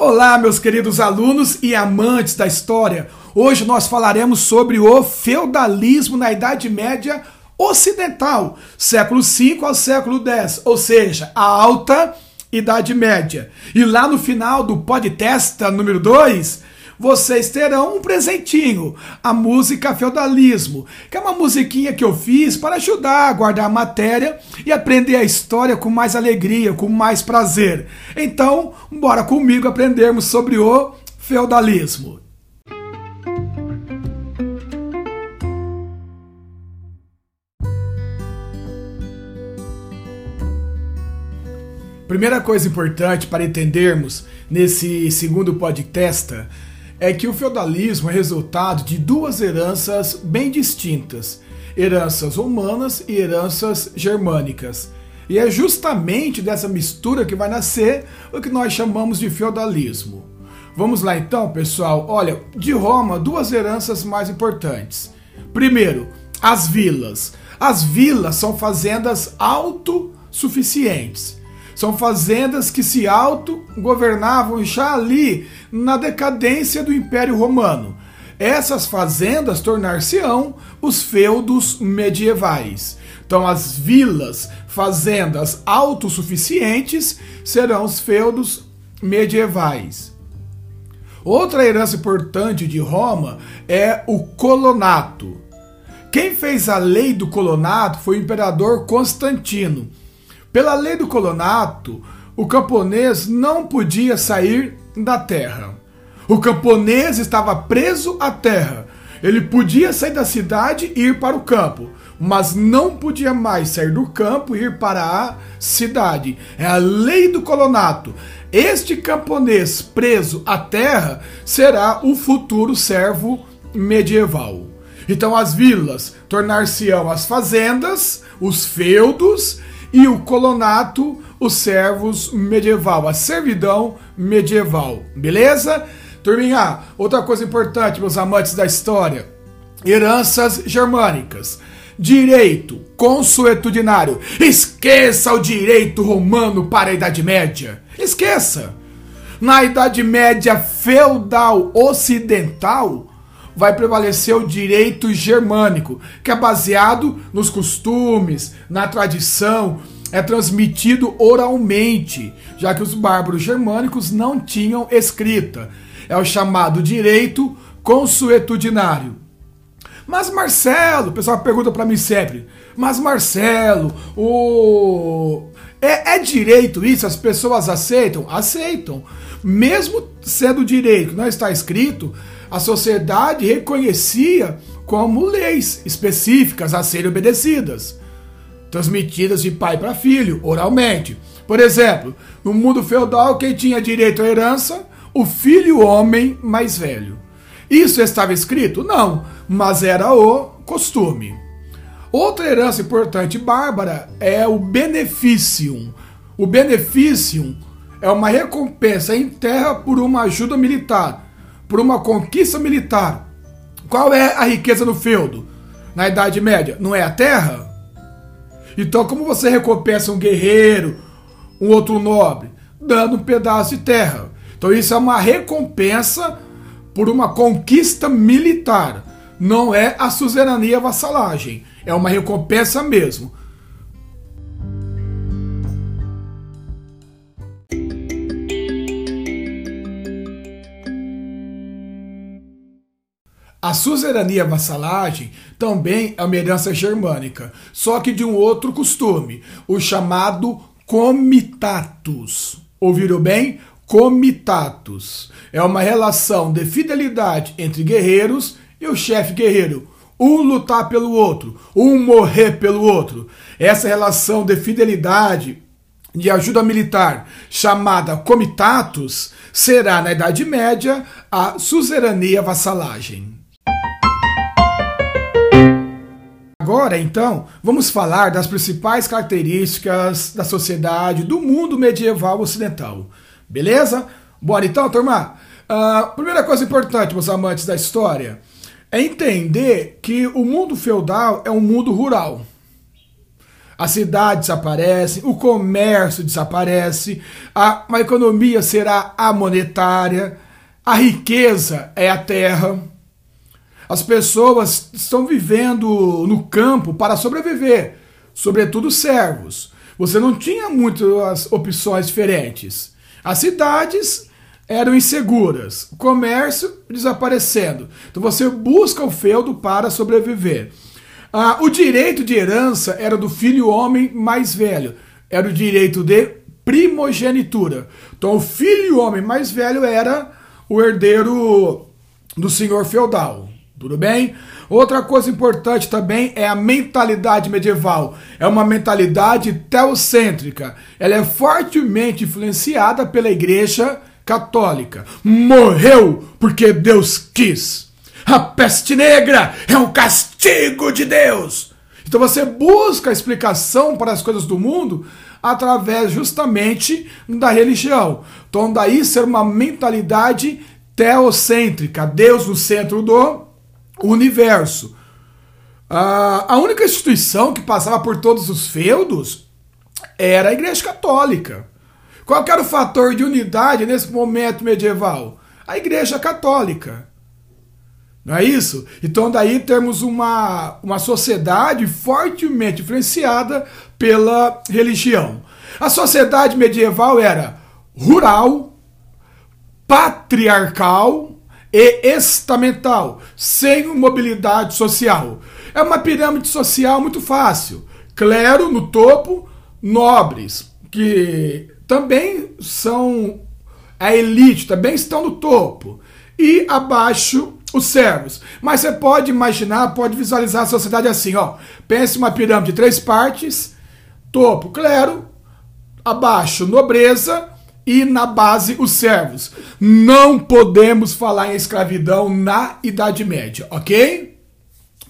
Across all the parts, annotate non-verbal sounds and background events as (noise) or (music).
Olá, meus queridos alunos e amantes da história. Hoje nós falaremos sobre o feudalismo na Idade Média Ocidental, século V ao século X, ou seja, a Alta Idade Média. E lá no final do podcast número 2, vocês terão um presentinho, a música Feudalismo, que é uma musiquinha que eu fiz para ajudar a guardar a matéria e aprender a história com mais alegria, com mais prazer. Então, bora comigo aprendermos sobre o feudalismo. Primeira coisa importante para entendermos nesse segundo podcast é que o feudalismo é resultado de duas heranças bem distintas: heranças romanas e heranças germânicas. E é justamente dessa mistura que vai nascer o que nós chamamos de feudalismo. Vamos lá então, pessoal. Olha, de Roma, duas heranças mais importantes. Primeiro, as vilas. As vilas são fazendas autossuficientes. São fazendas que se autogovernavam já ali na decadência do Império Romano. Essas fazendas tornar-se-ão os feudos medievais. Então, as vilas, fazendas autossuficientes, serão os feudos medievais. Outra herança importante de Roma é o colonato. Quem fez a lei do colonato foi o imperador Constantino. Pela lei do colonato, o camponês não podia sair da terra. O camponês estava preso à terra. Ele podia sair da cidade e ir para o campo, mas não podia mais sair do campo e ir para a cidade. É a lei do colonato. Este camponês preso à terra será o futuro servo medieval. Então as vilas tornar-se-ão as fazendas, os feudos e o colonato, os servos medieval, a servidão medieval. Beleza? Turminha, outra coisa importante, meus amantes da história: heranças germânicas. Direito consuetudinário. Esqueça o direito romano para a Idade Média. Esqueça. Na Idade Média feudal ocidental, vai prevalecer o direito germânico, que é baseado nos costumes, na tradição, é transmitido oralmente, já que os bárbaros germânicos não tinham escrita. É o chamado direito consuetudinário. Mas Marcelo, o pessoal pergunta para mim sempre, mas Marcelo, o é, é, direito isso? As pessoas aceitam? Aceitam. Mesmo sendo direito não está escrito, a sociedade reconhecia como leis específicas a serem obedecidas, transmitidas de pai para filho, oralmente. Por exemplo, no mundo feudal, quem tinha direito à herança? O filho homem mais velho. Isso estava escrito? Não, mas era o costume. Outra herança importante bárbara é o beneficium. O beneficium é uma recompensa em terra por uma ajuda militar por uma conquista militar. Qual é a riqueza do feudo? Na Idade Média, não é a terra? Então, como você recompensa um guerreiro, um outro nobre? Dando um pedaço de terra. Então, isso é uma recompensa por uma conquista militar. Não é a suzerania vassalagem. É uma recompensa mesmo. A suzerania vassalagem também é uma herança germânica, só que de um outro costume, o chamado comitatus. Ouviram bem? Comitatus. É uma relação de fidelidade entre guerreiros e o chefe guerreiro. Um lutar pelo outro, um morrer pelo outro. Essa relação de fidelidade de ajuda militar, chamada comitatus, será na Idade Média a suzerania vassalagem. Agora, então, vamos falar das principais características da sociedade do mundo medieval ocidental. Beleza? Bora então, turma? Uh, primeira coisa importante, meus amantes da história, é entender que o mundo feudal é um mundo rural. as cidades desaparecem, o comércio desaparece, a, a economia será a monetária, a riqueza é a terra. As pessoas estão vivendo no campo para sobreviver, sobretudo servos. Você não tinha muitas opções diferentes. As cidades eram inseguras, o comércio desaparecendo. Então você busca o feudo para sobreviver. Ah, o direito de herança era do filho homem mais velho, era o direito de primogenitura. Então, o filho homem mais velho era o herdeiro do senhor feudal. Tudo bem? Outra coisa importante também é a mentalidade medieval. É uma mentalidade teocêntrica. Ela é fortemente influenciada pela igreja católica. Morreu porque Deus quis. A peste negra é um castigo de Deus. Então você busca a explicação para as coisas do mundo através justamente da religião. Então daí ser uma mentalidade teocêntrica, Deus no centro do universo. a única instituição que passava por todos os feudos era a Igreja Católica. Qual era o fator de unidade nesse momento medieval? A Igreja Católica. Não é isso? Então daí temos uma, uma sociedade fortemente influenciada pela religião. A sociedade medieval era rural, patriarcal e estamental, sem mobilidade social. É uma pirâmide social muito fácil. Clero no topo, nobres, que também são a elite, também estão no topo. E abaixo os servos. Mas você pode imaginar, pode visualizar a sociedade assim, ó. Pense uma pirâmide de três partes: topo, clero, abaixo, nobreza e na base os servos. Não podemos falar em escravidão na Idade Média, ok?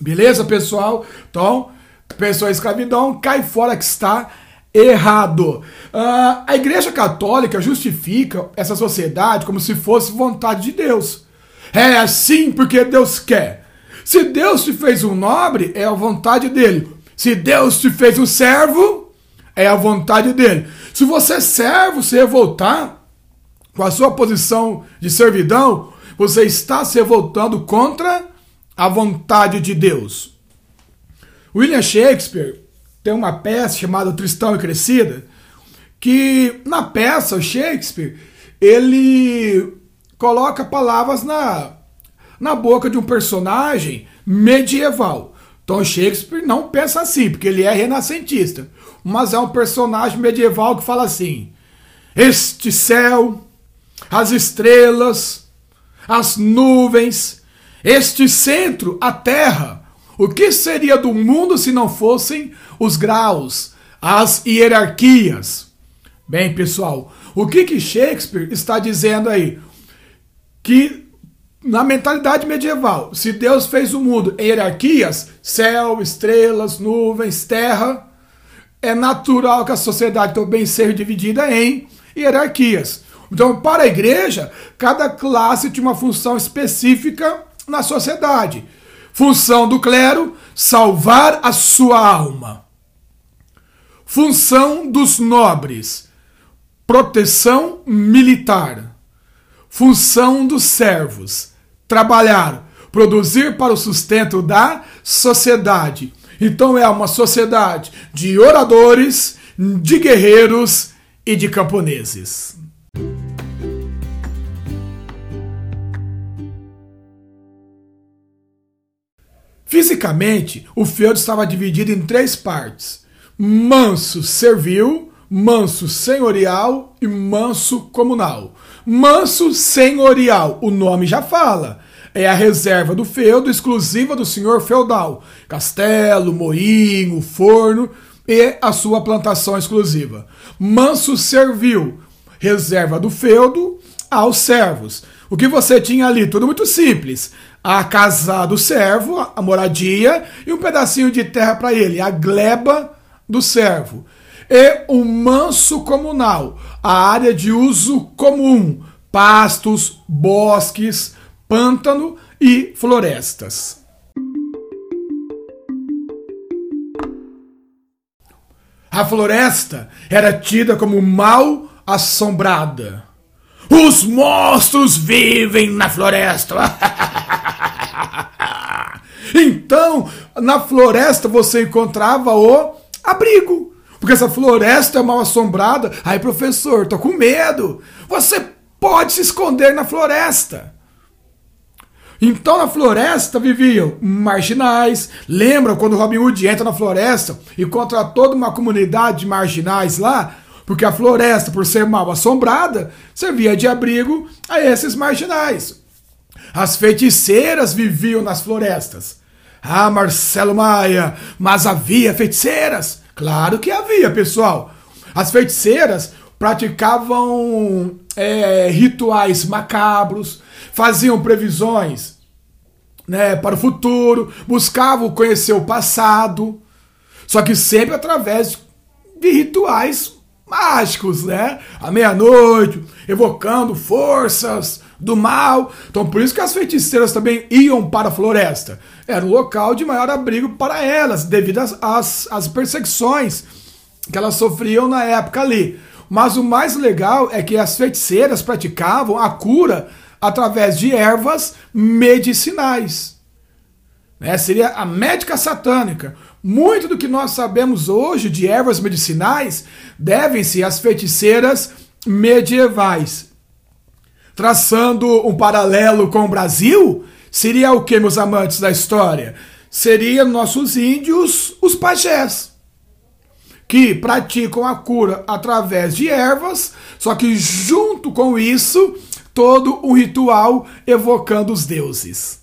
Beleza, pessoal? Então, pessoa em escravidão, cai fora que está errado. Uh, a Igreja Católica justifica essa sociedade como se fosse vontade de Deus. É assim porque Deus quer. Se Deus te fez um nobre, é a vontade dele. Se Deus te fez um servo, é a vontade dele. Se você é servo se revoltar com a sua posição de servidão, você está se revoltando contra a vontade de Deus. William Shakespeare tem uma peça chamada Tristão e Crescida, que na peça o Shakespeare ele coloca palavras na, na boca de um personagem medieval. Então Shakespeare não pensa assim, porque ele é renascentista, mas é um personagem medieval que fala assim: Este céu, as estrelas, as nuvens, este centro, a terra, o que seria do mundo se não fossem os graus, as hierarquias? Bem, pessoal, o que, que Shakespeare está dizendo aí? que na mentalidade medieval, se Deus fez o mundo em hierarquias, céu, estrelas, nuvens, terra, é natural que a sociedade também seja dividida em hierarquias. Então, para a igreja, cada classe tinha uma função específica na sociedade. Função do clero: salvar a sua alma. Função dos nobres: proteção militar. Função dos servos: trabalhar, produzir para o sustento da sociedade. Então é uma sociedade de oradores, de guerreiros e de camponeses. Fisicamente, o feudo estava dividido em três partes: manso servil, manso senhorial e manso comunal. Manso senhorial, o nome já fala. É a reserva do feudo exclusiva do senhor feudal. Castelo, moinho, forno e a sua plantação exclusiva. Manso servil, reserva do feudo aos servos. O que você tinha ali? Tudo muito simples. A casa do servo, a moradia e um pedacinho de terra para ele, a gleba do servo e o manso comunal, a área de uso comum, pastos, bosques, pântano e florestas. A floresta era tida como mal assombrada. Os monstros vivem na floresta. (laughs) então, na floresta você encontrava o abrigo. Porque essa floresta é mal assombrada. Aí, professor, tô com medo. Você pode se esconder na floresta. Então na floresta viviam marginais. Lembram quando Robin Hood entra na floresta e contra toda uma comunidade de marginais lá? Porque a floresta, por ser mal assombrada, servia de abrigo a esses marginais. As feiticeiras viviam nas florestas. Ah, Marcelo Maia, mas havia feiticeiras? Claro que havia, pessoal. As feiticeiras praticavam é, rituais macabros, faziam previsões né, para o futuro, buscavam conhecer o passado, só que sempre através de rituais mágicos, né? À meia-noite, evocando forças do mal. Então, por isso que as feiticeiras também iam para a floresta. Era um local de maior abrigo para elas, devido às, às, às perseguições que elas sofriam na época ali. Mas o mais legal é que as feiticeiras praticavam a cura através de ervas medicinais. Né? Seria a médica satânica. Muito do que nós sabemos hoje de ervas medicinais devem-se às feiticeiras medievais. Traçando um paralelo com o Brasil, seria o que, meus amantes da história? Seriam nossos índios, os pajés que praticam a cura através de ervas, só que junto com isso, todo um ritual evocando os deuses.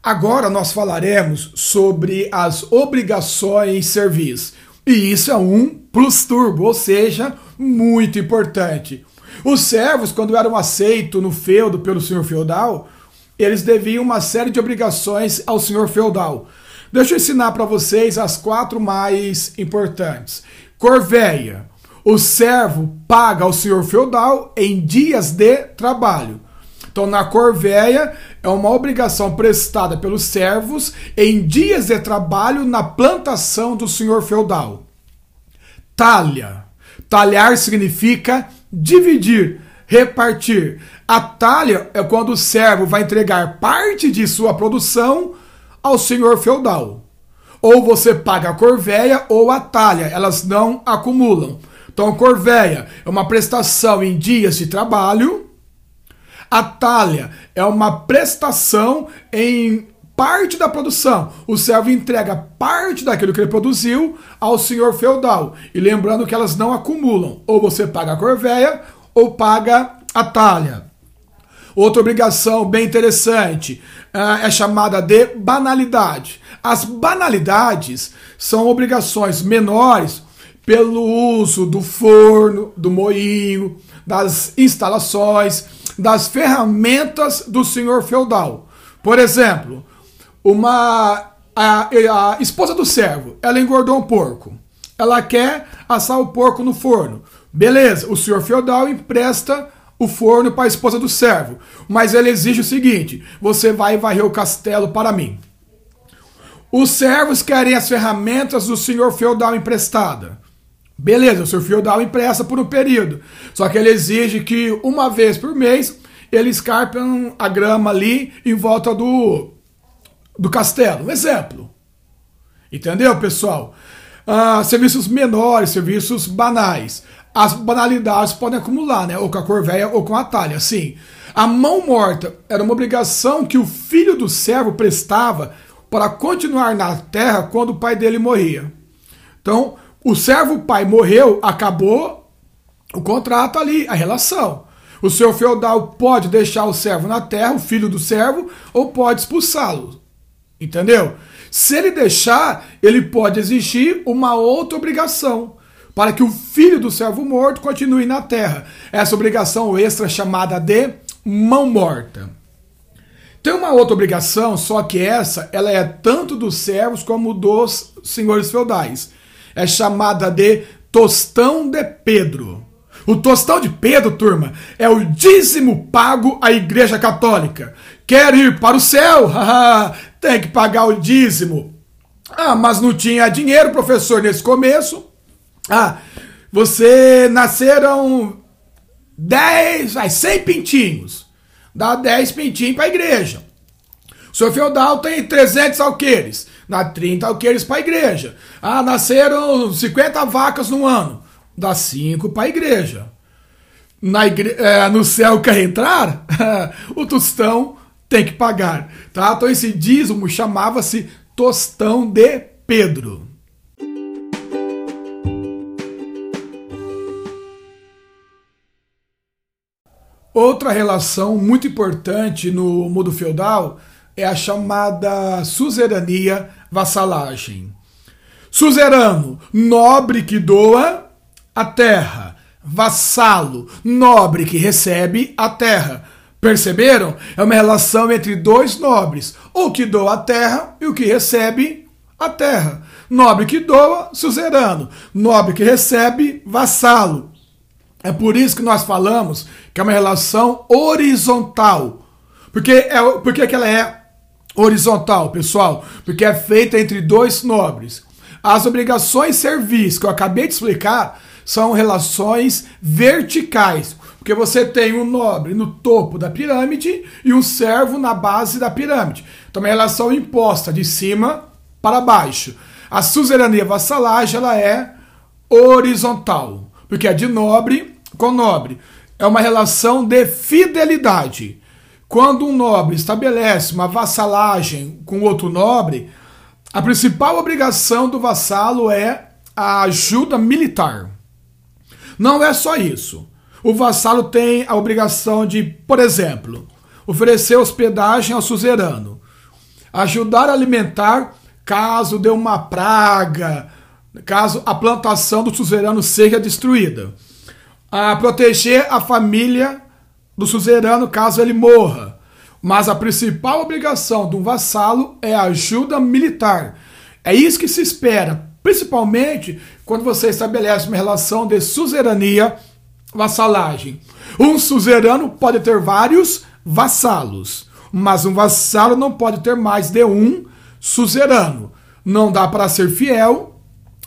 Agora nós falaremos sobre as obrigações serviço. E isso é um plus turbo, ou seja, muito importante. Os servos, quando eram aceitos no feudo pelo senhor feudal, eles deviam uma série de obrigações ao senhor feudal. Deixa eu ensinar para vocês as quatro mais importantes. Corveia. O servo paga ao senhor feudal em dias de trabalho. Então, na corveia, é uma obrigação prestada pelos servos em dias de trabalho na plantação do senhor feudal. Talha. Talhar significa dividir, repartir. A talha é quando o servo vai entregar parte de sua produção ao senhor feudal. Ou você paga a corvéia ou a talha, elas não acumulam. Então, a corvéia é uma prestação em dias de trabalho. A talha é uma prestação em parte da produção. O servo entrega parte daquilo que ele produziu ao senhor feudal. E lembrando que elas não acumulam. Ou você paga a corvéia ou paga a talha. Outra obrigação bem interessante uh, é chamada de banalidade. As banalidades são obrigações menores pelo uso do forno, do moinho, das instalações, das ferramentas do senhor feudal. Por exemplo, uma a, a esposa do servo, ela engordou um porco. Ela quer assar o porco no forno. Beleza, o senhor feudal empresta o forno para a esposa do servo. Mas ele exige o seguinte: você vai varrer o castelo para mim. Os servos querem as ferramentas do senhor feudal emprestada. Beleza, o senhor feudal empresta por um período. Só que ele exige que uma vez por mês eles carpem a grama ali em volta do, do castelo. Um exemplo. Entendeu, pessoal? Ah, serviços menores, serviços banais as banalidades podem acumular, né? Ou com a corveia ou com a talha. Sim, a mão morta era uma obrigação que o filho do servo prestava para continuar na terra quando o pai dele morria. Então, o servo pai morreu, acabou o contrato ali, a relação. O senhor feudal pode deixar o servo na terra, o filho do servo, ou pode expulsá-lo. Entendeu? Se ele deixar, ele pode exigir uma outra obrigação para que o filho do servo morto continue na terra. Essa obrigação extra chamada de mão morta. Tem uma outra obrigação, só que essa ela é tanto dos servos como dos senhores feudais. É chamada de tostão de Pedro. O tostão de Pedro, turma, é o dízimo pago à Igreja Católica. Quer ir para o céu? (laughs) Tem que pagar o dízimo. Ah, mas não tinha dinheiro, professor, nesse começo. Ah, você nasceram 10, vai, 100 pintinhos. Dá 10 pintinhos para a igreja. O senhor feudal tem 300 alqueires. Dá 30 alqueires para a igreja. Ah, nasceram 50 vacas no ano. Dá 5 para a igreja. Na igre... É, no céu quer entrar? (laughs) o tostão tem que pagar. Tá? Então esse dízimo chamava-se tostão de Pedro. Outra relação muito importante no mundo feudal é a chamada suzerania vassalagem. Suzerano, nobre que doa a terra. Vassalo, nobre que recebe a terra. Perceberam? É uma relação entre dois nobres, o que doa a terra e o que recebe a terra. Nobre que doa, suzerano. Nobre que recebe, vassalo. É por isso que nós falamos que é uma relação horizontal. Porque, é, porque que ela é horizontal, pessoal? Porque é feita entre dois nobres. As obrigações servis que eu acabei de explicar são relações verticais. Porque você tem um nobre no topo da pirâmide e um servo na base da pirâmide. Então, é uma relação imposta de cima para baixo. A suzerania vassalagem ela é horizontal, porque é de nobre com nobre. É uma relação de fidelidade. Quando um nobre estabelece uma vassalagem com outro nobre, a principal obrigação do vassalo é a ajuda militar. Não é só isso. O vassalo tem a obrigação de, por exemplo, oferecer hospedagem ao suzerano, ajudar a alimentar caso dê uma praga, caso a plantação do suzerano seja destruída a proteger a família do suzerano caso ele morra. Mas a principal obrigação de um vassalo é a ajuda militar. É isso que se espera, principalmente quando você estabelece uma relação de suzerania vassalagem. Um suzerano pode ter vários vassalos, mas um vassalo não pode ter mais de um suzerano. Não dá para ser fiel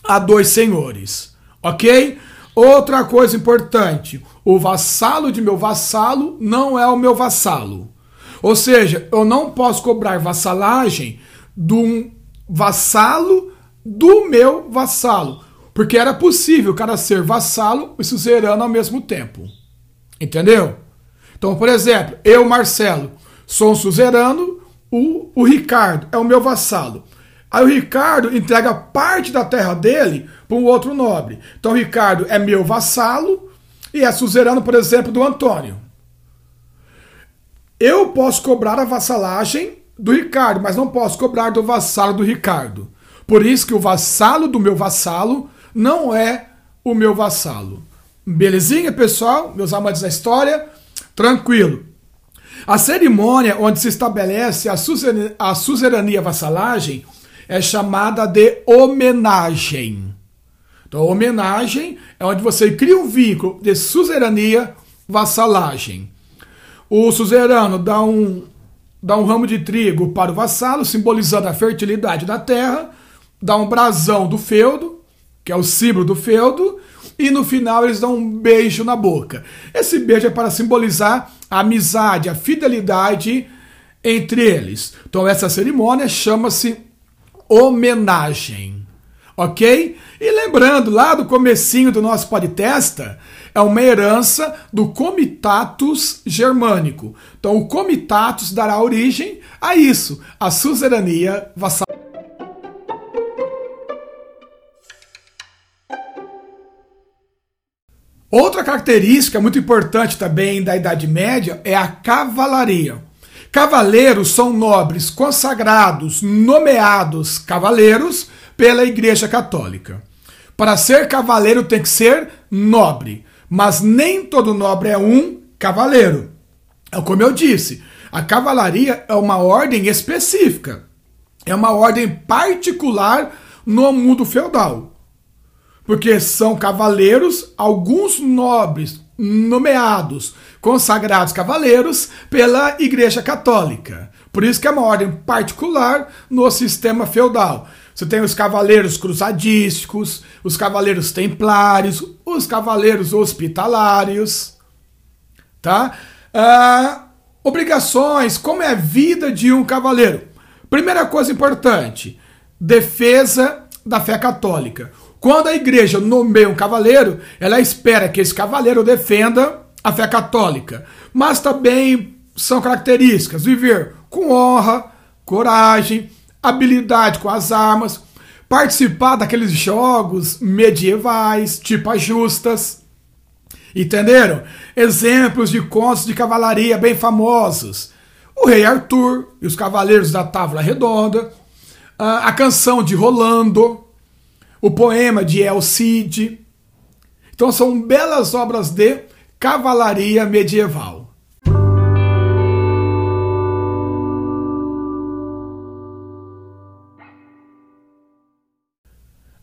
a dois senhores, ok? Outra coisa importante: o vassalo de meu vassalo não é o meu vassalo. Ou seja, eu não posso cobrar vassalagem de um vassalo do meu vassalo. Porque era possível o cara ser vassalo e suzerano ao mesmo tempo. Entendeu? Então, por exemplo, eu, Marcelo, sou um suzerano, o, o Ricardo é o meu vassalo. Aí o Ricardo entrega parte da terra dele para um outro nobre. Então o Ricardo é meu vassalo e é suzerano, por exemplo, do Antônio. Eu posso cobrar a vassalagem do Ricardo, mas não posso cobrar do vassalo do Ricardo. Por isso que o vassalo do meu vassalo não é o meu vassalo. Belezinha, pessoal? Meus amantes da história? Tranquilo. A cerimônia onde se estabelece a, suzerania, vassalagem é chamada de homenagem. Então, homenagem é onde você cria um vínculo de suzerania, vassalagem. O suzerano dá um, dá um ramo de trigo para o vassalo, simbolizando a fertilidade da terra, dá um brasão do feudo, que é o símbolo do feudo, e no final eles dão um beijo na boca. Esse beijo é para simbolizar a amizade, a fidelidade entre eles. Então essa cerimônia chama-se homenagem. Ok? E lembrando, lá do comecinho do nosso podcast, é uma herança do Comitatus Germânico. Então, o Comitatus dará origem a isso, a suzerania vassal. Outra característica muito importante também da Idade Média é a cavalaria. Cavaleiros são nobres consagrados, nomeados cavaleiros pela Igreja Católica. Para ser cavaleiro tem que ser nobre, mas nem todo nobre é um cavaleiro. É como eu disse, a cavalaria é uma ordem específica, é uma ordem particular no mundo feudal. Porque são cavaleiros, alguns nobres nomeados, consagrados cavaleiros pela Igreja Católica. Por isso que é uma ordem particular no sistema feudal. Você tem os cavaleiros cruzadísticos, os cavaleiros templários, os cavaleiros hospitalários, tá? Ah, obrigações, como é a vida de um cavaleiro? Primeira coisa importante, defesa da fé católica. Quando a igreja nomeia um cavaleiro, ela espera que esse cavaleiro defenda a fé católica. Mas também são características viver com honra, coragem, habilidade com as armas, participar daqueles jogos medievais, tipo as justas. Entenderam? Exemplos de contos de cavalaria bem famosos. O Rei Arthur e os Cavaleiros da Távola Redonda, a canção de Rolando, o poema de El Cid. Então são belas obras de cavalaria medieval.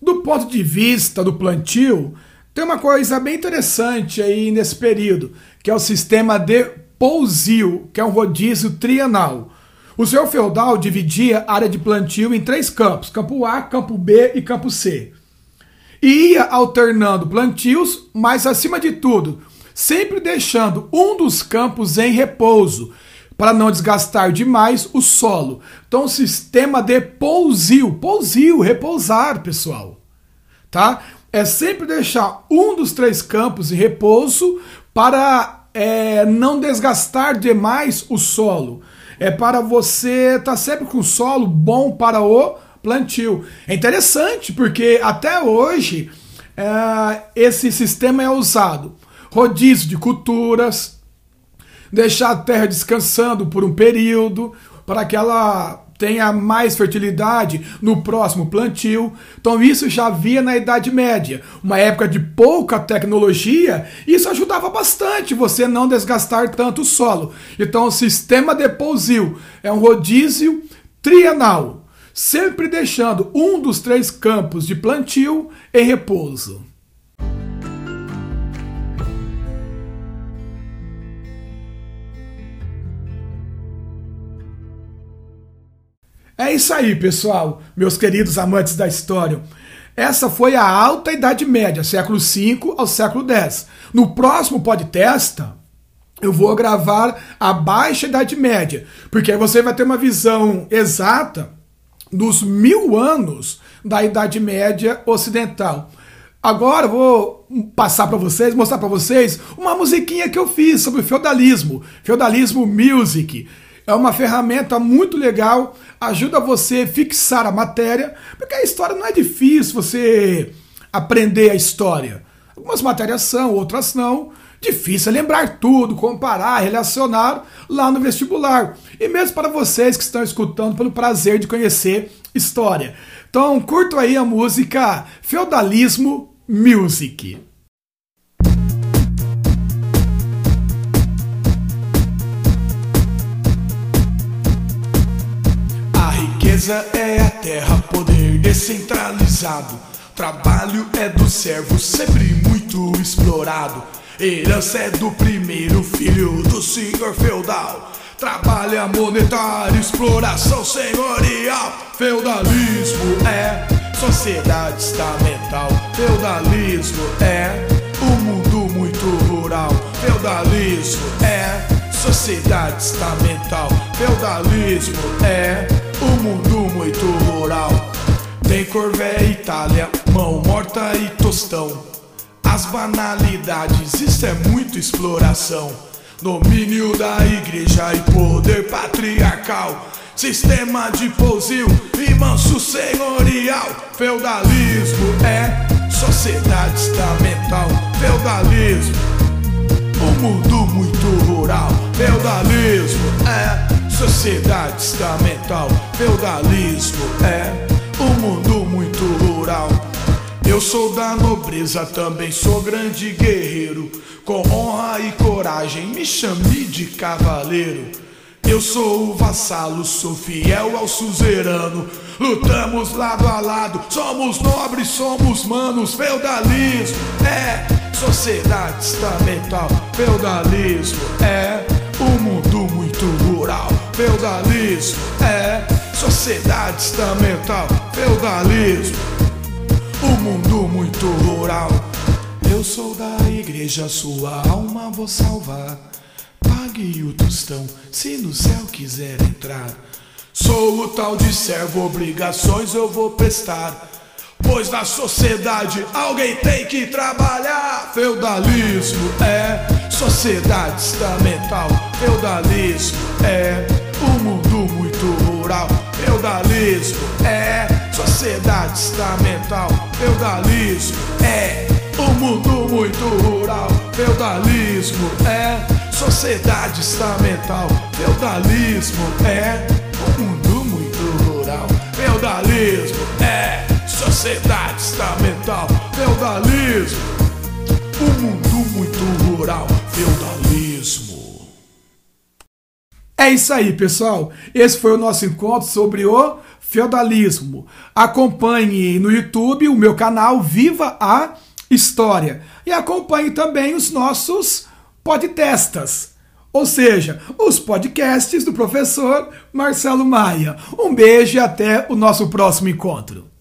Do ponto de vista do plantio, tem uma coisa bem interessante aí nesse período, que é o sistema de pousio, que é um rodízio trienal. O senhor feudal dividia a área de plantio em três campos: campo A, campo B e campo C. E ia alternando plantios, mas acima de tudo, sempre deixando um dos campos em repouso, para não desgastar demais o solo. Então, sistema de pousio, pousio, repousar, pessoal. Tá? É sempre deixar um dos três campos em repouso para é, não desgastar demais o solo é para você estar tá sempre com solo bom para o plantio. É interessante porque até hoje é, esse sistema é usado. Rodízio de culturas, deixar a terra descansando por um período para que ela tenha mais fertilidade no próximo plantio. Então isso já havia na Idade Média, uma época de pouca tecnologia, isso ajudava bastante você não desgastar tanto o solo. Então o sistema de pousio é um rodízio trienal, sempre deixando um dos três campos de plantio em repouso. É isso aí, pessoal, meus queridos amantes da história. Essa foi a Alta Idade Média, século V ao século X. No próximo podcast, eu vou gravar a Baixa Idade Média, porque aí você vai ter uma visão exata dos mil anos da Idade Média Ocidental. Agora vou passar para vocês, mostrar para vocês uma musiquinha que eu fiz sobre feudalismo, feudalismo music. É uma ferramenta muito legal, ajuda você a fixar a matéria, porque a história não é difícil você aprender a história. Algumas matérias são, outras não. Difícil é lembrar tudo, comparar, relacionar lá no vestibular. E mesmo para vocês que estão escutando pelo prazer de conhecer história. Então, curto aí a música Feudalismo Music. Riqueza é a terra, poder descentralizado. Trabalho é do servo, sempre muito explorado. Herança é do primeiro filho do senhor feudal. Trabalho monetário, exploração senhorial. Feudalismo é sociedade estamental. Feudalismo é um mundo muito rural. Feudalismo é sociedade estamental. Feudalismo é muito rural. Tem Corvé, Itália, mão morta e tostão. As banalidades, isso é muito exploração. Domínio da igreja e poder patriarcal. Sistema de pousio e manso senhorial. Feudalismo é sociedade estamental. Feudalismo, um mundo muito rural. Feudalismo é Sociedade estamental, feudalismo é um mundo muito rural. Eu sou da nobreza, também sou grande guerreiro. Com honra e coragem, me chame de cavaleiro. Eu sou o vassalo, sou fiel ao suzerano. Lutamos lado a lado, somos nobres, somos manos. Feudalismo é sociedade estamental. Feudalismo é um mundo muito rural. Feudalismo é sociedade estamental. feudalismo, o mundo muito rural. Eu sou da igreja, sua alma vou salvar. Pague o tostão se no céu quiser entrar. Sou o tal de servo, obrigações eu vou prestar. Pois na sociedade alguém tem que trabalhar. Feudalismo é sociedade estamental. Feudalismo é um mundo muito rural. Feudalismo é sociedade estamental. Feudalismo é um mundo muito rural. Feudalismo é sociedade estamental. Feudalismo é um mundo muito rural. Feudalismo é sociedade estamental. Feudalismo, um mundo muito rural. Feudalismo. É isso aí, pessoal. Esse foi o nosso encontro sobre o feudalismo. Acompanhe no YouTube o meu canal Viva a História e acompanhe também os nossos podtestas, ou seja, os podcasts do professor Marcelo Maia. Um beijo e até o nosso próximo encontro.